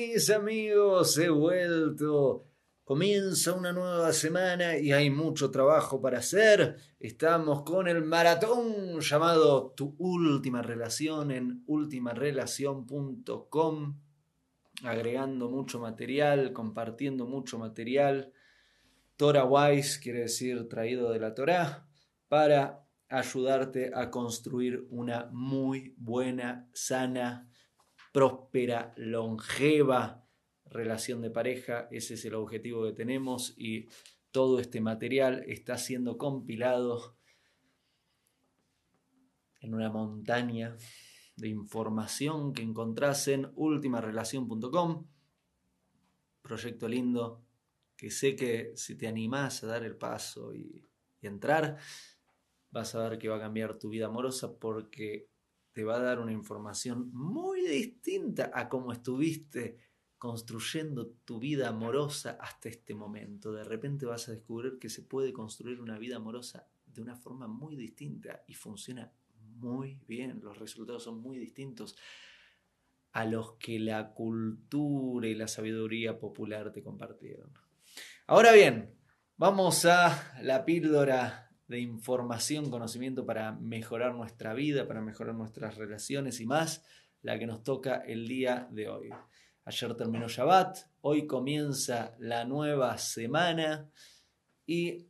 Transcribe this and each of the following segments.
Mis amigos, he vuelto. Comienza una nueva semana y hay mucho trabajo para hacer. Estamos con el maratón llamado Tu última relación en ultimarelación.com, agregando mucho material, compartiendo mucho material. Torah Wise quiere decir traído de la Torah para ayudarte a construir una muy buena, sana, próspera, longeva relación de pareja. Ese es el objetivo que tenemos y todo este material está siendo compilado en una montaña de información que encontrás en ultimarelación.com. Proyecto lindo que sé que si te animás a dar el paso y, y entrar, vas a ver que va a cambiar tu vida amorosa porque te va a dar una información muy distinta a cómo estuviste construyendo tu vida amorosa hasta este momento. De repente vas a descubrir que se puede construir una vida amorosa de una forma muy distinta y funciona muy bien. Los resultados son muy distintos a los que la cultura y la sabiduría popular te compartieron. Ahora bien, vamos a la píldora de información, conocimiento para mejorar nuestra vida, para mejorar nuestras relaciones y más, la que nos toca el día de hoy. Ayer terminó Shabbat, hoy comienza la nueva semana y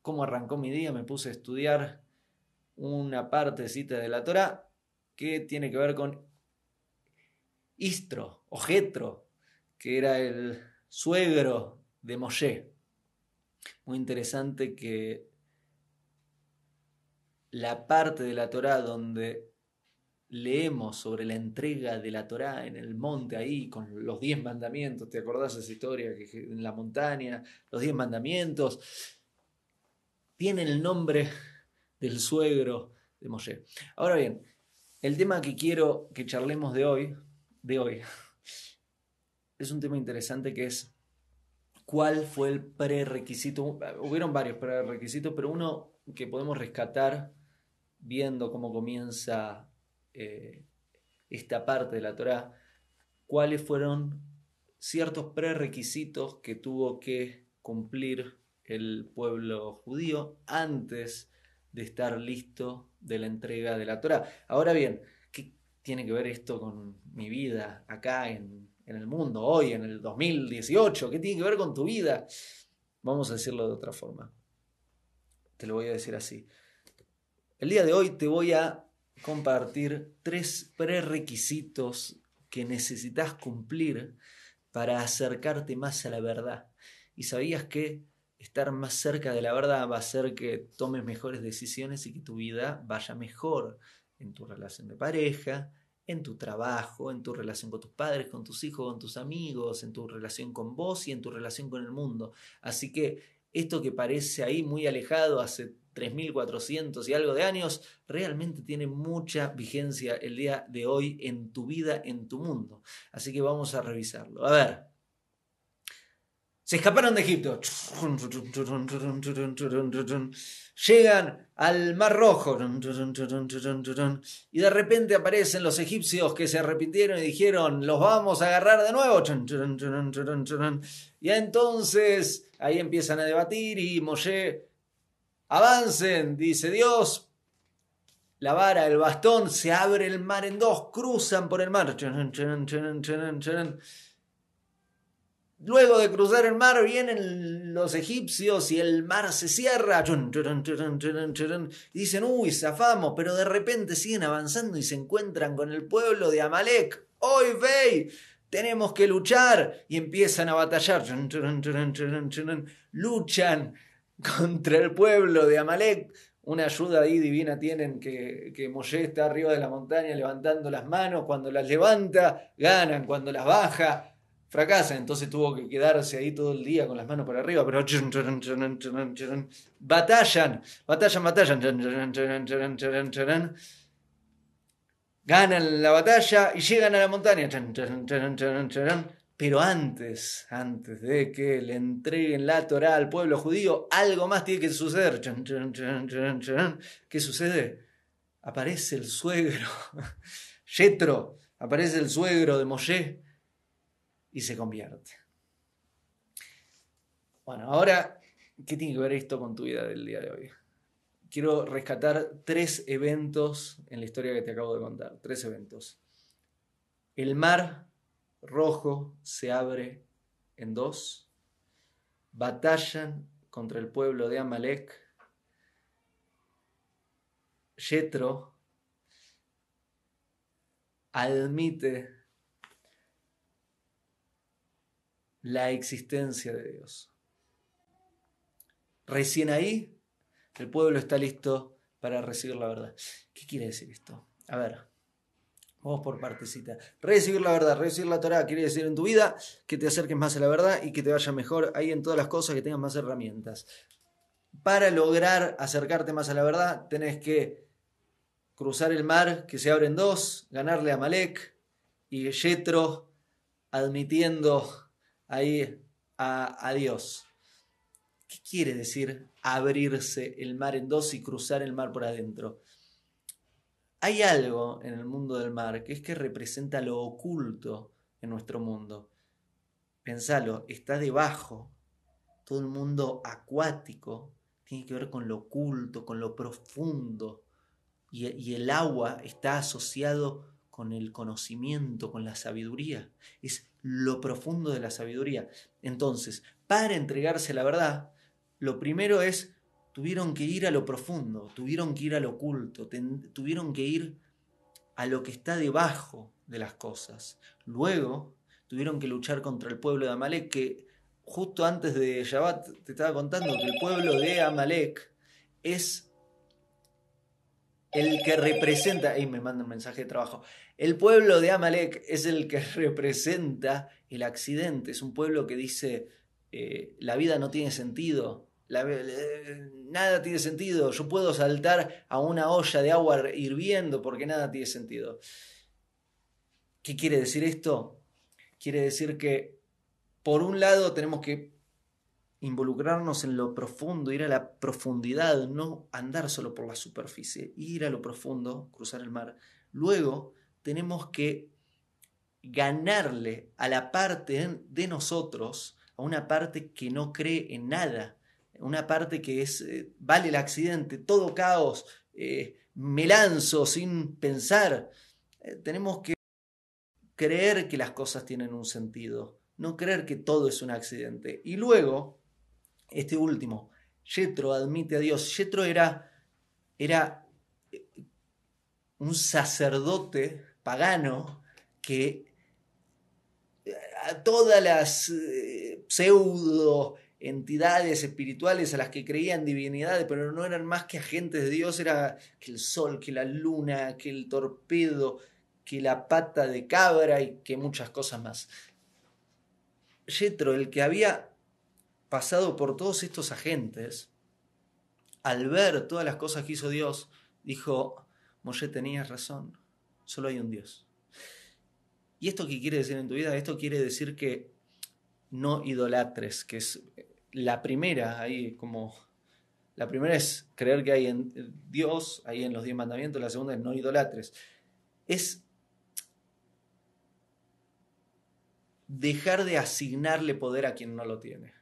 ¿cómo arrancó mi día? Me puse a estudiar una partecita de la Torah que tiene que ver con Istro o Jetro, que era el suegro de Moshe. Muy interesante que la parte de la Torá donde leemos sobre la entrega de la Torá en el monte ahí con los diez mandamientos, ¿te acordás de esa historia que en la montaña, los diez mandamientos? Tiene el nombre del suegro de Moshe. Ahora bien, el tema que quiero que charlemos de hoy, de hoy, es un tema interesante que es cuál fue el prerequisito. Hubieron varios prerequisitos, pero uno que podemos rescatar viendo cómo comienza eh, esta parte de la Torá, cuáles fueron ciertos prerequisitos que tuvo que cumplir el pueblo judío antes de estar listo de la entrega de la Torá. Ahora bien, ¿qué tiene que ver esto con mi vida acá en, en el mundo, hoy, en el 2018? ¿Qué tiene que ver con tu vida? Vamos a decirlo de otra forma. Te lo voy a decir así. El día de hoy te voy a compartir tres prerequisitos que necesitas cumplir para acercarte más a la verdad. Y sabías que estar más cerca de la verdad va a hacer que tomes mejores decisiones y que tu vida vaya mejor en tu relación de pareja, en tu trabajo, en tu relación con tus padres, con tus hijos, con tus amigos, en tu relación con vos y en tu relación con el mundo. Así que esto que parece ahí muy alejado hace 3.400 y algo de años, realmente tiene mucha vigencia el día de hoy en tu vida, en tu mundo. Así que vamos a revisarlo. A ver. Se escaparon de Egipto. Llegan al Mar Rojo. Y de repente aparecen los egipcios que se arrepintieron y dijeron, los vamos a agarrar de nuevo. Y entonces ahí empiezan a debatir y Moshe Avancen, dice Dios. La vara, el bastón, se abre el mar en dos, cruzan por el mar. Luego de cruzar el mar vienen los egipcios y el mar se cierra. Y dicen, uy, zafamos, pero de repente siguen avanzando y se encuentran con el pueblo de Amalek. Hoy ve, tenemos que luchar. Y empiezan a batallar. Luchan contra el pueblo de Amalek. Una ayuda divina tienen que, que está arriba de la montaña levantando las manos. Cuando las levanta, ganan. Cuando las baja, fracasan. Entonces tuvo que quedarse ahí todo el día con las manos por arriba. Pero batallan, batallan, batallan. Ganan la batalla y llegan a la montaña. Pero antes, antes de que le entreguen la Torah al pueblo judío, algo más tiene que suceder. ¿Qué sucede? Aparece el suegro, Yetro, aparece el suegro de Moshe y se convierte. Bueno, ahora, ¿qué tiene que ver esto con tu vida del día de hoy? Quiero rescatar tres eventos en la historia que te acabo de contar, tres eventos. El mar rojo se abre en dos, batallan contra el pueblo de Amalek, Yetro admite la existencia de Dios. Recién ahí, el pueblo está listo para recibir la verdad. ¿Qué quiere decir esto? A ver, vamos por partecita. Recibir la verdad, recibir la Torah quiere decir en tu vida que te acerques más a la verdad y que te vaya mejor ahí en todas las cosas, que tengas más herramientas. Para lograr acercarte más a la verdad, tenés que cruzar el mar que se abre en dos, ganarle a Malek y Yetro admitiendo ahí a, Dios. ¿Qué quiere decir abrirse el mar en dos y cruzar el mar por adentro? Hay algo en el mundo del mar que es que representa lo oculto en nuestro mundo. Pensalo, está debajo. Todo el mundo acuático tiene que ver con lo oculto, con lo profundo. Y, y el agua está asociado con el conocimiento, con la sabiduría. Es lo profundo de la sabiduría. Entonces, para entregarse a la verdad, lo primero es, tuvieron que ir a lo profundo, tuvieron que ir a lo oculto, tuvieron que ir a lo que está debajo de las cosas. Luego, tuvieron que luchar contra el pueblo de Amalek, que justo antes de Shabbat te estaba contando que el pueblo de Amalek es el que representa, ahí me manda un mensaje de trabajo, el pueblo de Amalek es el que representa el accidente, es un pueblo que dice, eh, la vida no tiene sentido, nada tiene sentido, yo puedo saltar a una olla de agua hirviendo porque nada tiene sentido. ¿Qué quiere decir esto? Quiere decir que por un lado tenemos que involucrarnos en lo profundo, ir a la profundidad, no andar solo por la superficie, ir a lo profundo, cruzar el mar. Luego tenemos que ganarle a la parte de nosotros, a una parte que no cree en nada, una parte que es, eh, vale el accidente, todo caos, eh, me lanzo sin pensar. Eh, tenemos que creer que las cosas tienen un sentido, no creer que todo es un accidente. Y luego, este último, Yetro admite a Dios. Yetro era, era un sacerdote pagano que eh, a todas las eh, pseudo entidades espirituales a las que creían divinidades, pero no eran más que agentes de Dios, era que el sol, que la luna, que el torpedo, que la pata de cabra y que muchas cosas más. Yetro, el que había pasado por todos estos agentes, al ver todas las cosas que hizo Dios, dijo, Moshe tenías razón, solo hay un Dios. ¿Y esto qué quiere decir en tu vida? Esto quiere decir que no idolatres, que es la primera, ahí como... La primera es creer que hay en Dios, ahí en los diez mandamientos, la segunda es no idolatres. Es dejar de asignarle poder a quien no lo tiene.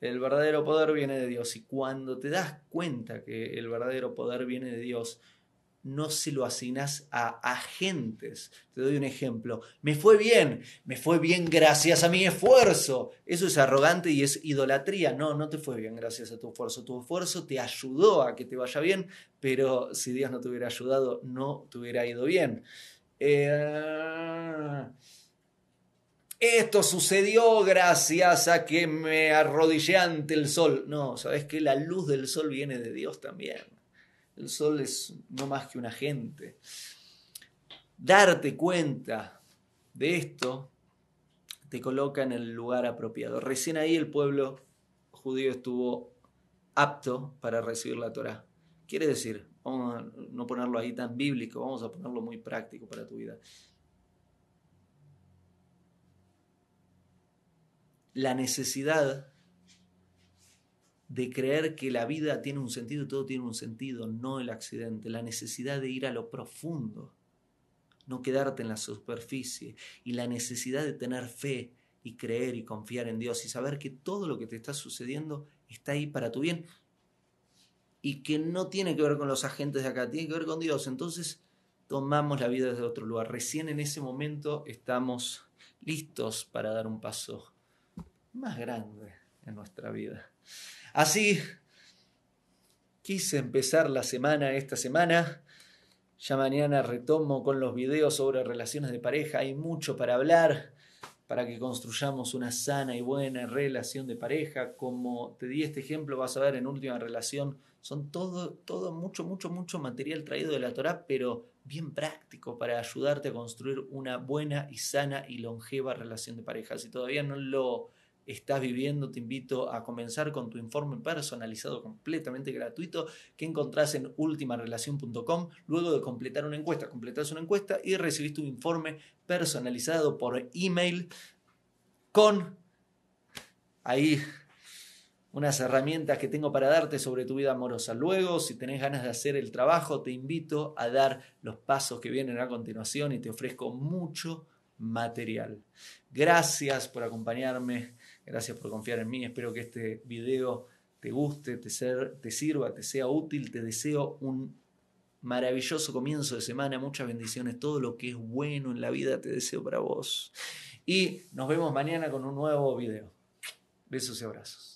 El verdadero poder viene de Dios y cuando te das cuenta que el verdadero poder viene de Dios, no se lo asignas a agentes. Te doy un ejemplo. Me fue bien, me fue bien gracias a mi esfuerzo. Eso es arrogante y es idolatría. No, no te fue bien gracias a tu esfuerzo. Tu esfuerzo te ayudó a que te vaya bien, pero si Dios no te hubiera ayudado, no te hubiera ido bien. Eh, esto sucedió gracias a que me arrodillé ante el sol. No, sabes que la luz del sol viene de Dios también. El sol es no más que un agente. Darte cuenta de esto te coloca en el lugar apropiado. Recién ahí el pueblo judío estuvo apto para recibir la Torah. Quiere decir, vamos a no ponerlo ahí tan bíblico, vamos a ponerlo muy práctico para tu vida. La necesidad de creer que la vida tiene un sentido y todo tiene un sentido, no el accidente, la necesidad de ir a lo profundo, no quedarte en la superficie y la necesidad de tener fe y creer y confiar en Dios y saber que todo lo que te está sucediendo está ahí para tu bien y que no tiene que ver con los agentes de acá, tiene que ver con Dios. Entonces tomamos la vida desde otro lugar. Recién en ese momento estamos listos para dar un paso más grande en nuestra vida. Así quise empezar la semana, esta semana. Ya mañana retomo con los videos sobre relaciones de pareja. Hay mucho para hablar para que construyamos una sana y buena relación de pareja. Como te di este ejemplo, vas a ver en última relación, son todo, todo mucho, mucho, mucho material traído de la Torah, pero bien práctico para ayudarte a construir una buena y sana y longeva relación de pareja. Si todavía no lo estás viviendo, te invito a comenzar con tu informe personalizado completamente gratuito que encontrás en ultimarelación.com. Luego de completar una encuesta, completas una encuesta y recibís tu informe personalizado por email con ahí unas herramientas que tengo para darte sobre tu vida amorosa. Luego, si tenés ganas de hacer el trabajo, te invito a dar los pasos que vienen a continuación y te ofrezco mucho material. Gracias por acompañarme, gracias por confiar en mí. Espero que este video te guste, te, sirva, te sea útil. Te deseo un maravilloso comienzo de semana, muchas bendiciones, todo lo que es bueno en la vida te deseo para vos. Y nos vemos mañana con un nuevo video. Besos y abrazos.